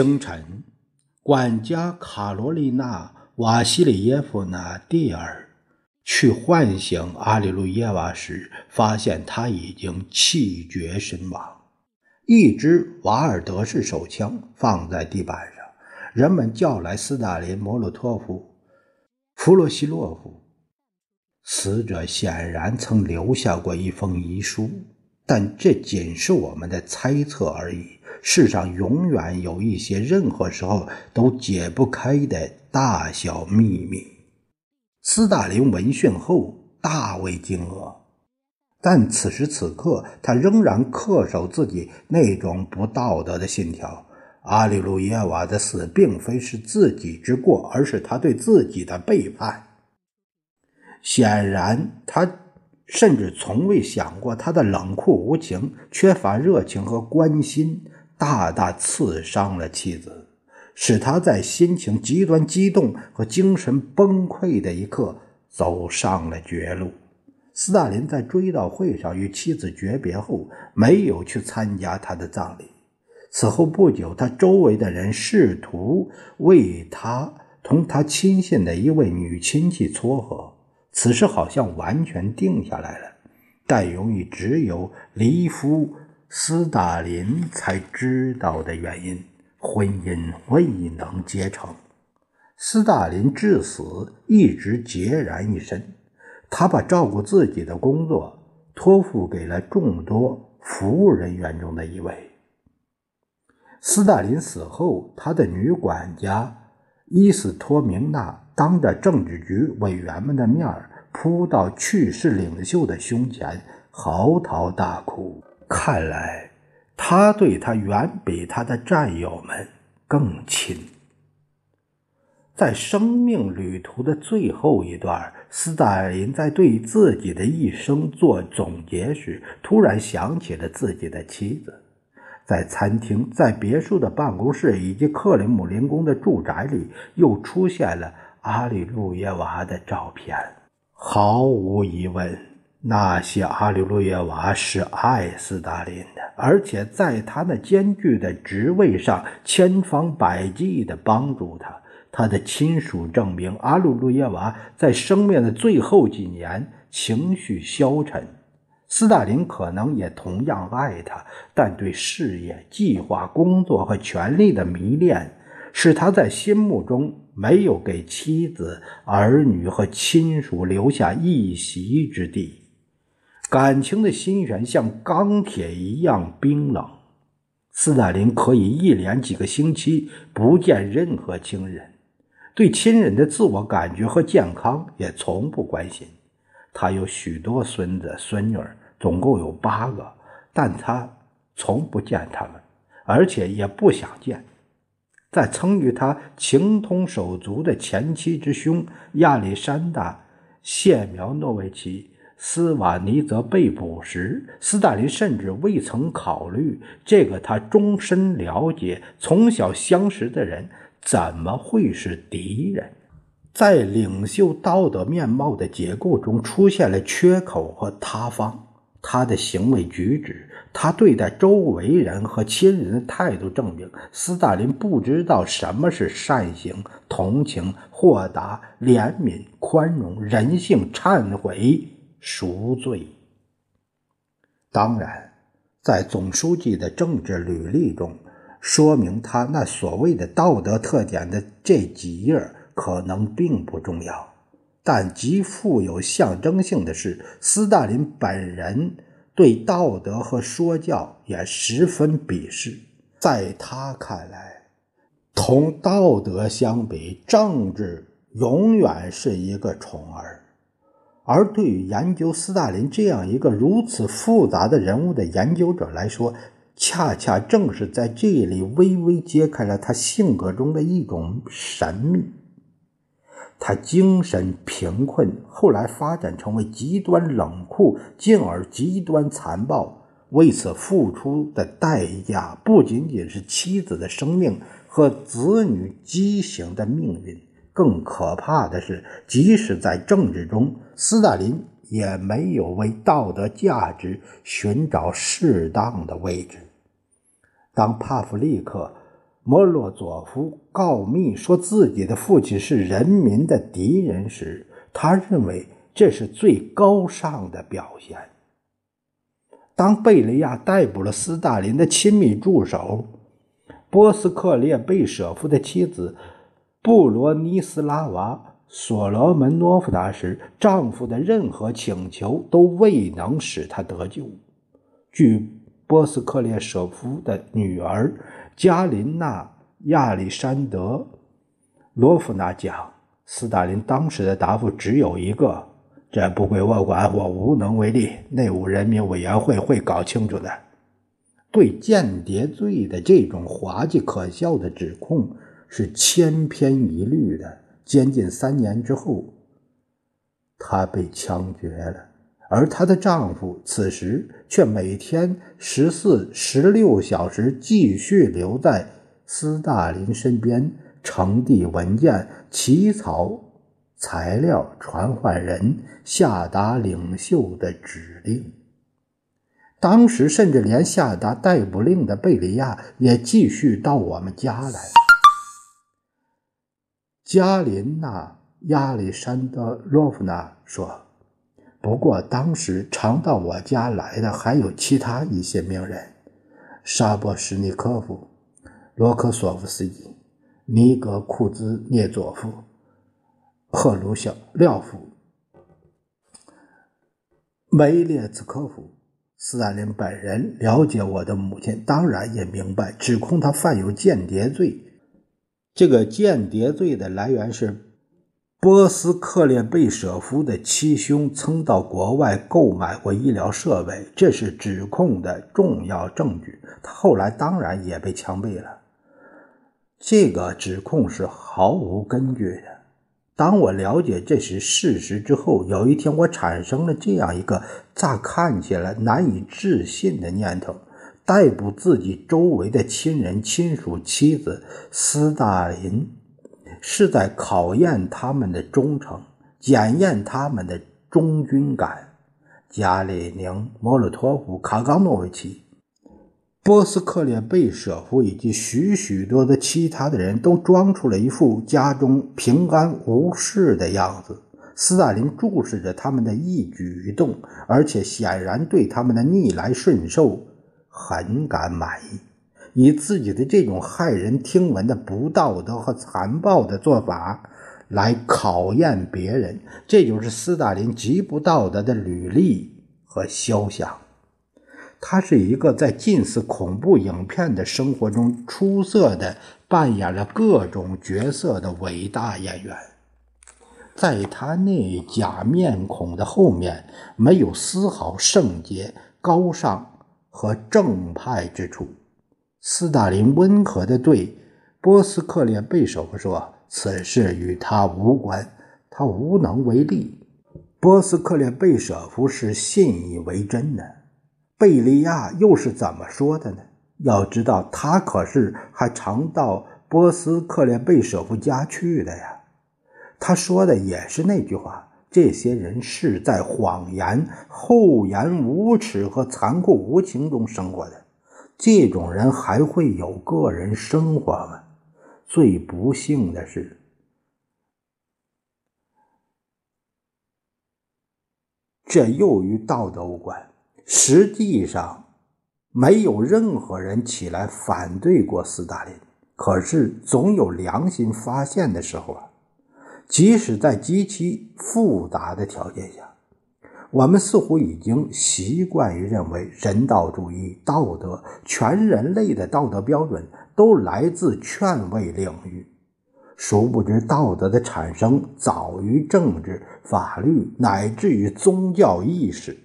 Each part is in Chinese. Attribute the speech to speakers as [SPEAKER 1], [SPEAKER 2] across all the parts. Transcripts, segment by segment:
[SPEAKER 1] 清晨，管家卡罗丽娜。瓦西里耶夫娜·蒂尔去唤醒阿里路耶娃时，发现他已经气绝身亡。一支瓦尔德式手枪放在地板上，人们叫来斯大林、莫洛托夫、弗洛西洛夫。死者显然曾留下过一封遗书，但这仅是我们的猜测而已。世上永远有一些任何时候都解不开的。大小秘密，斯大林闻讯后大为惊愕，但此时此刻他仍然恪守自己那种不道德的信条。阿里路耶娃的死并非是自己之过，而是他对自己的背叛。显然，他甚至从未想过，他的冷酷无情、缺乏热情和关心，大大刺伤了妻子。使他在心情极端激动和精神崩溃的一刻走上了绝路。斯大林在追悼会上与妻子诀别后，没有去参加他的葬礼。此后不久，他周围的人试图为他同他亲信的一位女亲戚撮合，此事好像完全定下来了，但由于只有离夫斯大林才知道的原因。婚姻未能结成，斯大林至死一直孑然一身。他把照顾自己的工作托付给了众多服务人员中的一位。斯大林死后，他的女管家伊斯托明娜当着政治局委员们的面扑到去世领袖的胸前，嚎啕大哭。看来。他对他远比他的战友们更亲。在生命旅途的最后一段，斯大林在对自己的一生做总结时，突然想起了自己的妻子。在餐厅、在别墅的办公室以及克里姆林宫的住宅里，又出现了阿里路耶娃的照片。毫无疑问。那些阿里路耶娃是爱斯大林的，而且在他那艰巨的职位上千方百计地帮助他。他的亲属证明，阿鲁路耶娃在生命的最后几年情绪消沉。斯大林可能也同样爱他，但对事业、计划、工作和权力的迷恋，使他在心目中没有给妻子、儿女和亲属留下一席之地。感情的心弦像钢铁一样冰冷。斯大林可以一连几个星期不见任何亲人，对亲人的自我感觉和健康也从不关心。他有许多孙子孙女，总共有八个，但他从不见他们，而且也不想见。在曾与他情同手足的前妻之兄亚历山大·谢苗诺维奇。斯瓦尼泽被捕时，斯大林甚至未曾考虑，这个他终身了解、从小相识的人怎么会是敌人。在领袖道德面貌的结构中出现了缺口和塌方。他的行为举止，他对待周围人和亲人的态度，证明斯大林不知道什么是善行、同情、豁达、怜悯、宽容、人性、忏悔。赎罪。当然，在总书记的政治履历中，说明他那所谓的道德特点的这几页可能并不重要。但极富有象征性的是，斯大林本人对道德和说教也十分鄙视。在他看来，同道德相比，政治永远是一个宠儿。而对于研究斯大林这样一个如此复杂的人物的研究者来说，恰恰正是在这里微微揭开了他性格中的一种神秘。他精神贫困，后来发展成为极端冷酷，进而极端残暴。为此付出的代价不仅仅是妻子的生命和子女畸形的命运。更可怕的是，即使在政治中，斯大林也没有为道德价值寻找适当的位置。当帕夫利克·莫洛佐夫告密说自己的父亲是人民的敌人时，他认为这是最高尚的表现。当贝利亚逮捕了斯大林的亲密助手波斯克列贝舍夫的妻子。布罗尼斯拉娃·索罗门诺夫达时，丈夫的任何请求都未能使她得救。据波斯克列舍夫的女儿加琳娜·亚历山德·罗夫娜讲，斯大林当时的答复只有一个：“这不归我管，我无能为力。内务人民委员会会搞清楚的。”对间谍罪的这种滑稽可笑的指控。是千篇一律的。监禁三年之后，她被枪决了，而她的丈夫此时却每天十四、十六小时继续留在斯大林身边，呈递文件、起草材料、传唤人、下达领袖的指令。当时，甚至连下达逮捕令的贝利亚也继续到我们家来。加林娜·亚历山德洛夫娜说：“不过当时常到我家来的还有其他一些名人：沙波什尼科夫、罗科索夫斯基、尼格库兹涅佐夫、赫鲁晓廖夫、梅列兹科夫。斯大林本人了解我的母亲，当然也明白指控他犯有间谍罪。”这个间谍罪的来源是波斯克列贝舍夫的七兄曾到国外购买过医疗设备，这是指控的重要证据。他后来当然也被枪毙了。这个指控是毫无根据的。当我了解这是事实之后，有一天我产生了这样一个乍看起来难以置信的念头。逮捕自己周围的亲人、亲属、妻子，斯大林是在考验他们的忠诚，检验他们的忠君感。加里宁、莫洛托夫、卡冈诺维奇、波斯克列贝舍夫以及许许多多其他的人都装出了一副家中平安无事的样子。斯大林注视着他们的一举一动，而且显然对他们的逆来顺受。很感满意，以自己的这种骇人听闻的不道德和残暴的做法来考验别人，这就是斯大林极不道德的履历和肖像。他是一个在近似恐怖影片的生活中出色的扮演了各种角色的伟大演员，在他那假面孔的后面，没有丝毫圣洁高尚。和正派之处，斯大林温和地对波斯克列贝舍夫说：“此事与他无关，他无能为力。”波斯克列贝舍夫是信以为真的。贝利亚又是怎么说的呢？要知道，他可是还常到波斯克列贝舍夫家去的呀。他说的也是那句话。这些人是在谎言、厚颜无耻和残酷无情中生活的。这种人还会有个人生活吗？最不幸的是，这又与道德无关。实际上，没有任何人起来反对过斯大林。可是，总有良心发现的时候啊。即使在极其复杂的条件下，我们似乎已经习惯于认为人道主义、道德、全人类的道德标准都来自劝慰领域。殊不知，道德的产生早于政治、法律，乃至于宗教意识。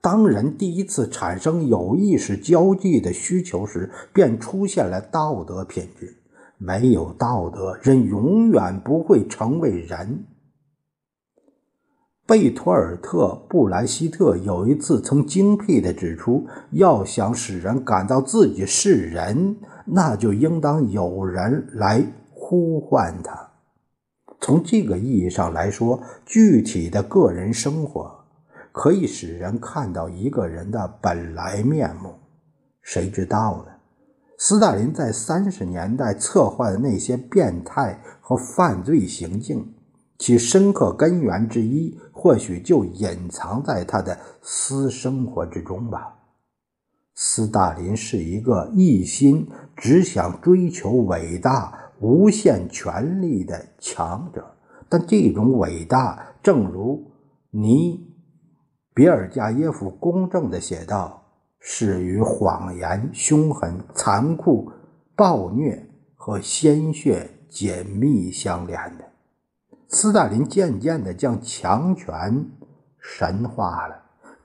[SPEAKER 1] 当人第一次产生有意识交际的需求时，便出现了道德品质。没有道德，人永远不会成为人。贝托尔特·布莱希特有一次曾精辟地指出：要想使人感到自己是人，那就应当有人来呼唤他。从这个意义上来说，具体的个人生活。可以使人看到一个人的本来面目，谁知道呢？斯大林在三十年代策划的那些变态和犯罪行径，其深刻根源之一，或许就隐藏在他的私生活之中吧。斯大林是一个一心只想追求伟大、无限权力的强者，但这种伟大，正如尼。比尔加耶夫公正地写道：“是与谎言、凶狠、残酷、暴虐和鲜血紧密相连的。”斯大林渐渐地将强权神化了，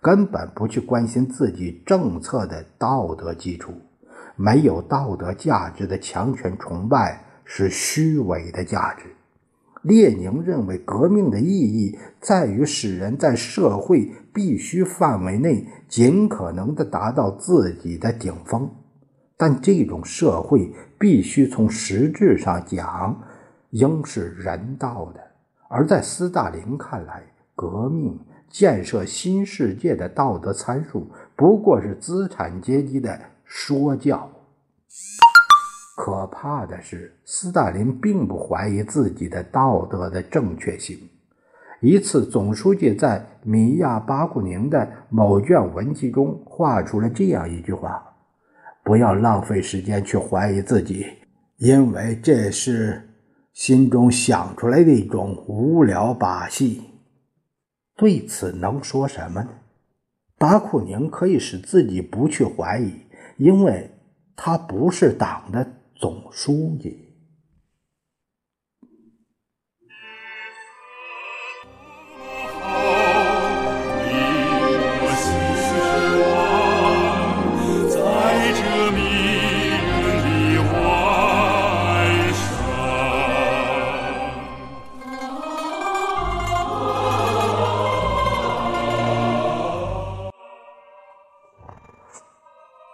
[SPEAKER 1] 根本不去关心自己政策的道德基础。没有道德价值的强权崇拜是虚伪的价值。列宁认为，革命的意义在于使人在社会必须范围内尽可能的达到自己的顶峰，但这种社会必须从实质上讲应是人道的。而在斯大林看来，革命建设新世界的道德参数不过是资产阶级的说教。可怕的是，斯大林并不怀疑自己的道德的正确性。一次，总书记在米亚巴库宁的某卷文集中画出了这样一句话：“不要浪费时间去怀疑自己，因为这是心中想出来的一种无聊把戏。”对此能说什么呢？巴库宁可以使自己不去怀疑，因为他不是党的。总书记。